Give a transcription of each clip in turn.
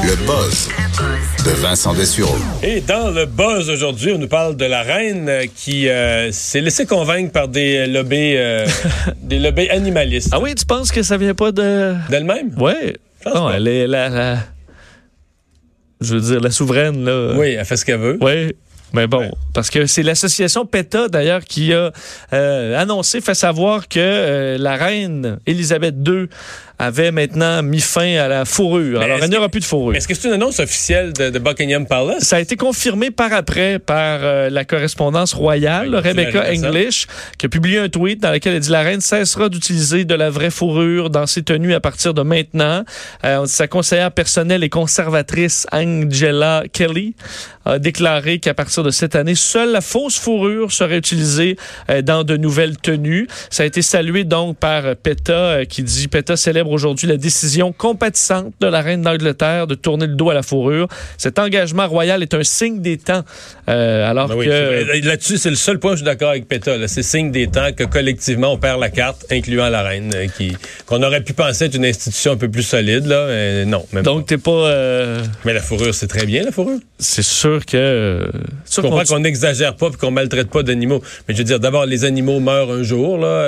Le buzz de Vincent Dessureau. Et dans le buzz aujourd'hui, on nous parle de la reine qui euh, s'est laissée convaincre par des lobbies, euh, des lobbies animalistes. Ah oui, tu penses que ça vient pas de. D'elle-même? Oui. Non, pas. elle est la, la- Je veux dire, la souveraine, là. Oui, elle fait ce qu'elle veut. Oui. Mais bon, Ouais. parce que c'est l'association PETA, d'ailleurs, qui a euh, annoncé, fait savoir que euh, la reine Élisabeth II avait maintenant mis fin à la fourrure. Mais Alors, il n'y aura plus de fourrure. Est-ce que c'est une annonce officielle de, de Buckingham Palace? Ça a été confirmé par après par euh, la correspondance royale, Rebecca English, qui a publié un tweet dans lequel elle dit la reine cessera d'utiliser de la vraie fourrure dans ses tenues à partir de maintenant. Euh, sa conseillère personnelle et conservatrice Angela Kelly a déclaré qu'à partir de cette année, seule la fausse fourrure serait utilisée euh, dans de nouvelles tenues. Ça a été salué donc par PETA qui dit PETA célèbre aujourd'hui la décision compatissante de la reine d'Angleterre de tourner le dos à la fourrure. Cet engagement royal est un signe des temps. Euh, alors Ben oui, que Là-dessus, c'est le seul point où je suis d'accord avec PETA. C'est signe des temps que collectivement, on perd la carte, incluant la reine, euh, qui qu'on aurait pu penser être une institution un peu plus solide. Là, mais non, même donc t'es pas euh. Mais la fourrure, c'est très bien, la fourrure. c'est sûr que Je comprends qu'on- qu'on n'exagère pas et qu'on maltraite pas d'animaux. Mais je veux dire, d'abord, les animaux meurent un jour, là,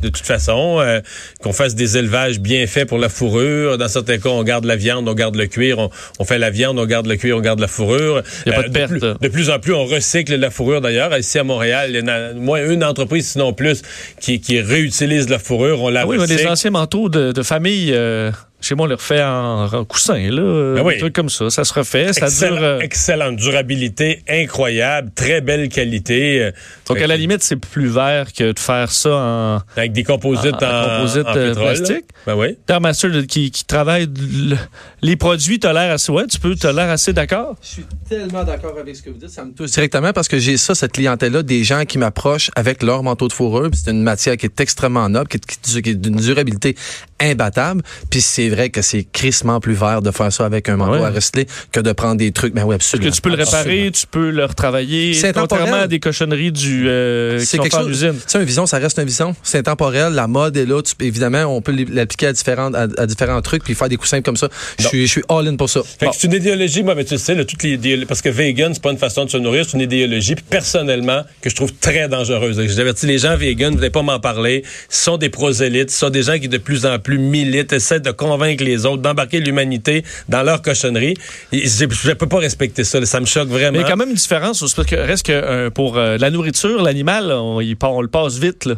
de toute façon. euh, qu'on fasse des élevages bien faits pour la fourrure. Dans certains cas, on garde la viande, on garde le cuir. On, on fait la viande, on garde le cuir, on garde la fourrure. A pas de perte. plus, de plus en plus, on recycle la fourrure, d'ailleurs. Ici, à Montréal, il y en a moins une entreprise, sinon plus, qui, qui réutilise la fourrure. On la Ah oui, mais recycle. les anciens manteaux de, de famille, euh, chez moi, on les refait en, en coussin, là. Ben oui. Un truc comme ça. Ça se refait. Ça dure. euh, Excellente durabilité, incroyable, très belle qualité. donc, fait à la limite, c'est plus vert que de faire ça en. Avec des composites En- en, en composite, en euh, pétrole, plastique. là. Ben oui. Master qui, qui travaille le- les produits, t'as l'air assez. Ouais, tu peux, t'as l'air assez d'accord? Je suis tellement d'accord avec ce que vous dites. Ça me touche directement parce que j'ai ça, cette clientèle-là, des gens qui m'approchent avec leur manteau de fourrure. puis C'est une matière qui est extrêmement noble, qui est, qui- qui est d'une durabilité imbattable. Puis c'est vrai que c'est crissement plus vert de faire ça avec un manteau Ouais. à recycler que de prendre des trucs. Ben oui, Parce absolument. que tu peux le réparer, tu peux le retravailler. C'est Contrairement à des cochonneries du, euh, C'est quelque chose. usine. Tu sais, un vison, ça reste un vison. C'est intemporel. La mode est là. Tu évidemment, on peut l'appliquer à différents, à, à différents trucs puis faire des coussins comme ça. Je suis, je suis all in pour ça. Fait que c'est une idéologie, moi, mais tu le sais, là, toutes les parce que vegan, c'est pas une façon de se nourrir, c'est une idéologie, personnellement, que je trouve très dangereuse. J'avertis les gens vegan, vous n'allez pas m'en parler. Ce sont des prosélytes, ce sont des gens qui de plus en plus militent, essaient de convaincre les autres, d'embarquer l'humanité dans leur cochonnerie. Et Je ne peux pas respecter ça, ça me choque vraiment. Mais il y a quand même une différence, c'est parce que reste que euh, pour euh, la nourriture, l'animal, on, le passe vite. Là.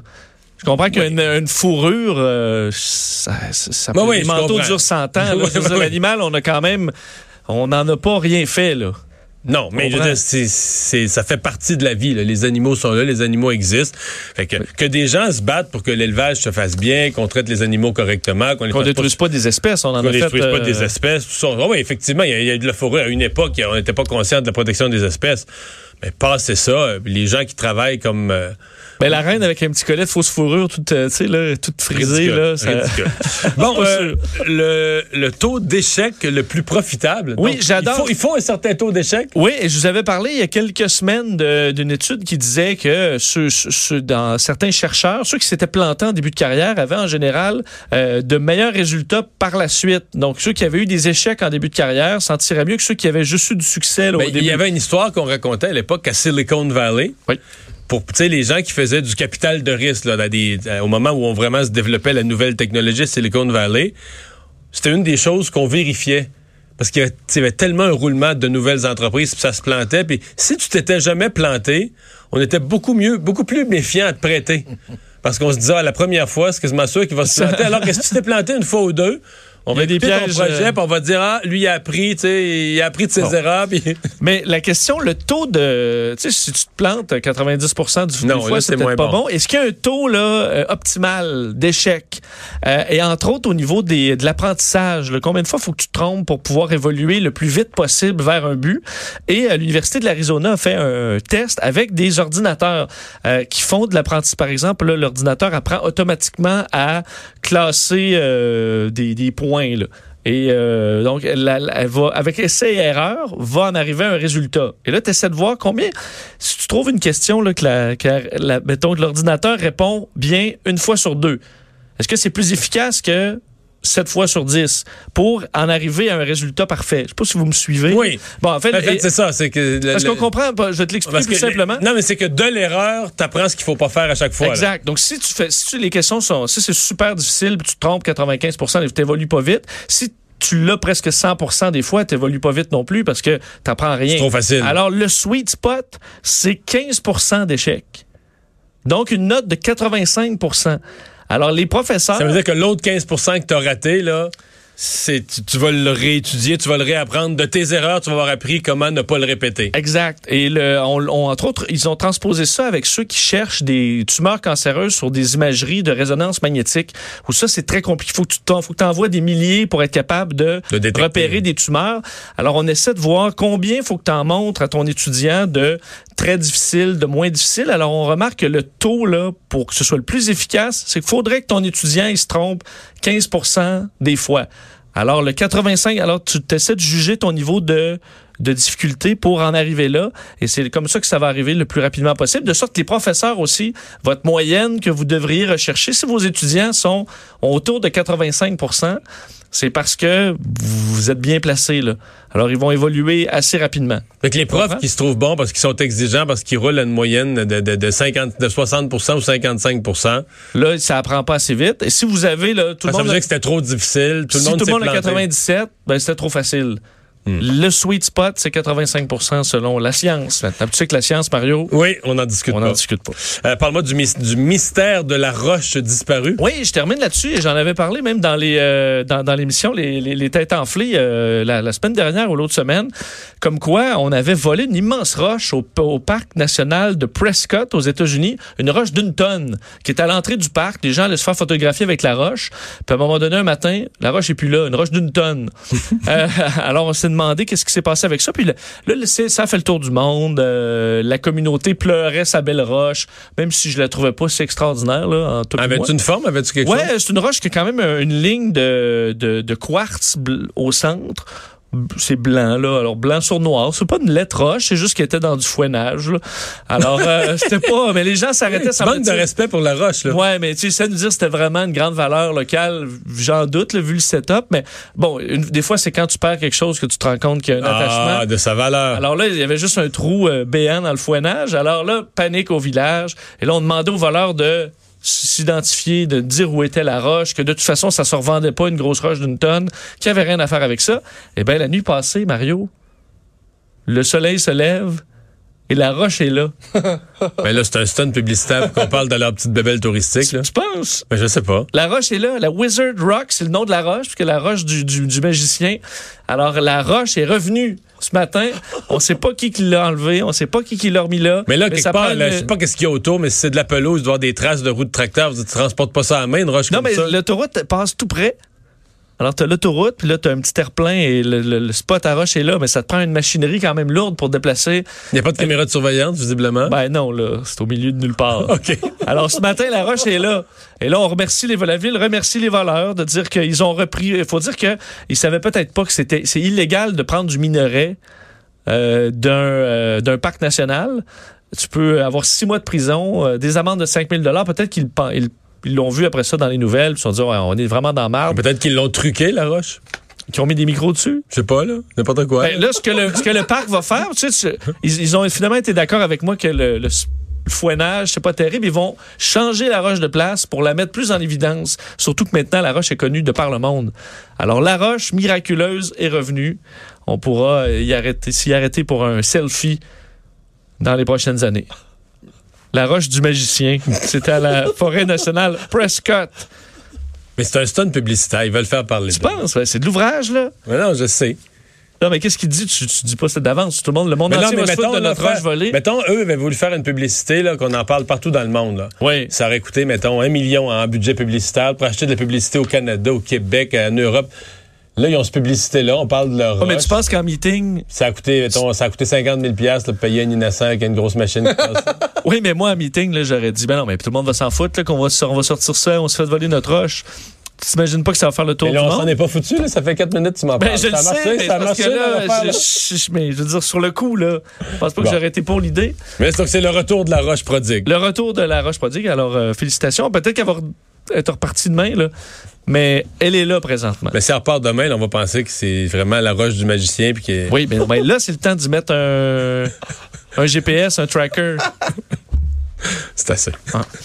Je comprends qu'une une fourrure, euh, ça, ça, ça Ouais, peut- manteaux comprends. durent 100 ans. L'animal, on a quand même, on n'en a pas rien fait. là. Non, mais je veux ça fait partie de la vie. là. Les animaux sont là, les animaux existent. Fait que, que des gens se battent pour que l'élevage se fasse bien, qu'on traite les animaux correctement, qu'on les Qu'on fasse détruise pas des espèces, on en a fait. détruise pas euh, des espèces. Tout ça. Ah oui, effectivement, il y, a- il y a eu de la fourrure à une époque, on n'était pas conscient de la protection des espèces. Mais passer ça, euh, les gens qui travaillent comme euh, Ben, la reine avec un petit collet de fausse fourrure, toute, euh, là, toute frisée. ridicule, Là, ça- bon, Pas euh, le, le taux d'échec le plus profitable. Oui, j'adore. Il faut, il faut un certain taux d'échec. Oui, et je vous avais parlé il y a quelques semaines d'une étude qui disait que ceux, ceux- dans certains chercheurs, ceux qui s'étaient plantés en début de carrière avaient en général euh, de meilleurs résultats par la suite. Donc ceux qui avaient eu des échecs en début de carrière s'en tiraient mieux que ceux qui avaient juste eu du succès là, au il début. y avait une histoire qu'on racontait à l'époque à Silicon Valley. Oui. Pour les gens qui faisaient du capital de risque là, des- euh, au moment où on vraiment se développait la nouvelle technologie Silicon Valley, c'était une des choses qu'on vérifiait. Parce qu'il y avait, y tellement un roulement de nouvelles entreprises, puis ça se plantait. Puis si tu t'étais jamais planté, on était beaucoup mieux, beaucoup plus méfiant à te prêter. Parce qu'on se disait, ah, la première fois, c'est quasiment sûr qu'il va se planter. Alors que si tu t'es planté une fois ou deux, on va des écouter ton pièges, projet, euh, puis on va dire, ah, lui, il a appris, tu sais, il a appris de ses Bon. erreurs. puis- Mais la question, le taux de... Tu sais, si tu te plantes 90% du Non, fois, c'est pas bon. bon. Est-ce qu'il y a un taux là, euh, optimal d'échec? Euh, et entre autres, au niveau des, de l'apprentissage, combien de fois faut que tu te trompes pour pouvoir évoluer le plus vite possible vers un but? Et euh, l'Université de l'Arizona a fait un test avec des ordinateurs euh, qui font de l'apprentissage. Par exemple, l'ordinateur apprend automatiquement à classer euh, des, des points. Et euh, donc, elle va, avec essai et erreur, va en arriver à un résultat. Et là, tu essaies de voir combien. Si tu trouves une question, là, que, la, la- mettons, que l'ordinateur répond bien une fois sur deux, est-ce que c'est plus efficace que 7 fois sur 10 pour en arriver à un résultat parfait. Je sais pas si vous me suivez. Oui. Bon, en fait, En fait, et- c'est ça. C'est que le- parce le- qu'on comprend, pas, je vais te l'expliquer plus simplement. Non, mais c'est que de l'erreur, t'apprends ce qu'il faut pas faire à chaque fois. là. Exact. Donc, si tu fais, si tu- les questions sont, si c'est super difficile, tu te trompes 95% tu t'évolues pas vite. Si tu l'as presque 100% des fois, t'évolues pas vite non plus parce que t'apprends rien. C'est trop facile. Alors, le sweet spot, c'est 15% d'échecs. Donc, une note de 85 Alors, les professeurs. Ça veut dire que l'autre 15% que t'as raté, là, c'est, tu, tu vas le réétudier, tu vas le réapprendre. De tes erreurs, tu vas avoir appris comment ne pas le répéter. Exact. Et le, on, on- entre autres, ils ont transposé ça avec ceux qui cherchent des tumeurs cancéreuses sur des imageries de résonance magnétique. Où ça, c'est très compliqué. Faut que tu faut que t'envoies des milliers pour être capable de, De repérer des tumeurs. Alors, on essaie de voir combien faut que tu en montres à ton étudiant de très difficile, de moins difficile. Alors, on remarque que le taux, là, pour que ce soit le plus efficace, c'est qu'il faudrait que ton étudiant, il se trompe 15% des fois. Alors, le 85, alors tu essaies de juger ton niveau de, de difficulté pour en arriver là. Et c'est comme ça que ça va arriver le plus rapidement possible. De sorte que les professeurs aussi, votre moyenne que vous devriez rechercher, si vos étudiants sont ont autour de 85 c'est parce que vous êtes bien placé. Là. Alors, ils vont évoluer assez rapidement. Que les profs qui se trouvent bons parce qu'ils sont exigeants, parce qu'ils roulent à une moyenne de, de, de 50, de 60% ou 55% Là, ça apprend pas assez vite. Et si vous avez là, tout le Ça monde... veut dire que c'était trop difficile. Tout le si monde tout le monde a planté. 97, ben c'était trop facile. Le sweet spot, c'est 85 selon la science. Maintenant, tu sais que la science, Mario, Oui, on n'en discute on pas. n'en discute pas. Euh, Parle-moi du, mys- du mystère de la roche disparue. Oui, je termine là-dessus j'en avais parlé même dans les euh, dans, dans l'émission les, les, les têtes enflées euh, la, la semaine dernière ou l'autre semaine, comme quoi on avait volé une immense roche au, au parc national de Prescott aux États-Unis, une roche d'une tonne qui est à l'entrée du parc. Les gens allaient se faire photographier avec la roche. Puis à un moment donné, un matin, la roche est plus là, une roche d'une tonne. Euh, alors on s'est demandé qu'est-ce qui s'est passé avec ça. Puis là, ça a fait le tour du monde. Euh, la communauté pleurait sa belle roche, même si je la trouvais pas si extraordinaire là. En tout cas, moi. Avais-tu une forme? Avais-tu quelque Ouais, chose? c'est une roche qui a quand même euh, une ligne de, de, de quartz au centre. C'est blanc, là. Alors, blanc sur noir. C'est pas une lettre roche, c'est juste qu'elle était dans du fouinage, là. Alors, euh, c'était pas... Mais les gens s'arrêtaient... Tu manques de respect pour la roche, là. Ouais, mais tu sais, ça nous dire que c'était vraiment une grande valeur locale, j'en doute, là, vu le setup. Mais bon, une- des fois, c'est quand tu perds quelque chose que tu te rends compte qu'il y a un Ah, attachement. de sa valeur. Alors là, il y avait juste un trou euh, béant dans le fouinage. Alors là, panique au village. Et là, on demandait aux voleurs de s'identifier, de dire où était la roche, que de toute façon, ça se revendait pas une grosse roche d'une tonne, qu'il n'y avait rien à faire avec ça. Eh bien, la nuit passée, Mario, le soleil se lève et la roche est là. Ben là, c'est un stun publicitaire qu'on parle de leur petite bébelle touristique, là. Tu penses? Ben, je sais pas. La roche est là. La Wizard Rock, c'est le nom de la roche, puisque la roche du, du, du magicien. Alors, la roche est revenue ce matin. On sait pas qui qui l'a enlevé. On sait pas qui qui l'a remis là. Mais là, quelque ça part, prend là, une- je sais pas qu'est-ce qu'il y a autour, mais si c'est de la pelouse, il doit y avoir des traces de roues de tracteur. Tu transportes pas ça à main, une roche Non, comme mais ça. l'autoroute passe tout près. Alors, tu as l'autoroute, puis là, tu as un petit terre-plein et le, le- le spot à roche est là, mais ça te prend une machinerie quand même lourde pour déplacer. Il n'y a pas de caméra de surveillance, visiblement? Ben non, là, c'est au milieu de nulle part. OK. Alors, ce matin, la roche est là. Et là, on remercie les, la ville remercie les voleurs de dire qu'ils ont repris. Il faut dire qu'ils savaient peut-être pas que c'était c'est illégal de prendre du minerai euh, d'un euh, d'un parc national. Tu peux avoir six mois de prison, euh, des amendes de 5000 dollars. Peut-être qu'ils ils l'ont vu après ça dans les nouvelles. Ils se sont dit, Ouais, on est vraiment dans marbre. Peut-être qu'ils l'ont truqué, la roche. Qui ont mis des micros dessus. Je sais pas, là. N'importe quoi. Ben, là, ce que, le, ce que le parc va faire, tu sais, tu- ils, ils ont finalement été d'accord avec moi que le, le fouinage, c'est pas terrible. Ils vont changer la roche de place pour la mettre plus en évidence. Surtout que maintenant, la roche est connue de par le monde. Alors, la roche miraculeuse est revenue. On pourra y arrêter, s'y arrêter pour un selfie dans les prochaines années. La roche du magicien. C'était à la forêt nationale Prescott. Mais c'est un stun publicitaire. Ils veulent faire parler Tu penses? Ouais, C'est de l'ouvrage, là? Mais non, je sais. Non, mais qu'est-ce qu'il dit? Tu, tu dis pas ça d'avance. Tout le monde, le monde Mais non, entier mais va se foutre de notre faire- roche volée. mettons, eux avaient voulu faire une publicité, là, qu'on en parle partout dans le monde, là. Oui. Ça aurait coûté, mettons, un million en budget publicitaire pour acheter de la publicité au Canada, au Québec, en Europe. Là, ils ont cette publicité-là, on parle de leur Oh, mais tu penses qu'en meeting. Ça a coûté, ça a coûté 50 000 là, de payer un innocent avec une grosse machine. qui passe. Oui, mais moi, en meeting, là, j'aurais dit, ben non, mais tout le monde va s'en foutre, qu'on va, on va sortir ça, on se fait voler notre roche. Tu t'imagines pas que ça va faire le tour Mais du là, on s'en est pas foutu, là. Ça fait 4 minutes que tu m'en Ben, parles. je le ça a sais, marché, mais ça a parce que marché, là, l'affaire, là. je, je- mais je veux dire, sur le coup, là, je pense pas que j'aurais été pour l'idée. Mais c'est le retour de la roche prodigue. Le retour de la roche prodigue, alors euh, félicitations. Peut-être re- être repartie demain, là. Mais elle est là présentement. Mais si elle repart demain, là, on va penser que c'est vraiment la roche du magicien. Puis que... Oui, mais ben là, c'est le temps d'y mettre un, un GPS, un tracker. C'est assez. Ah.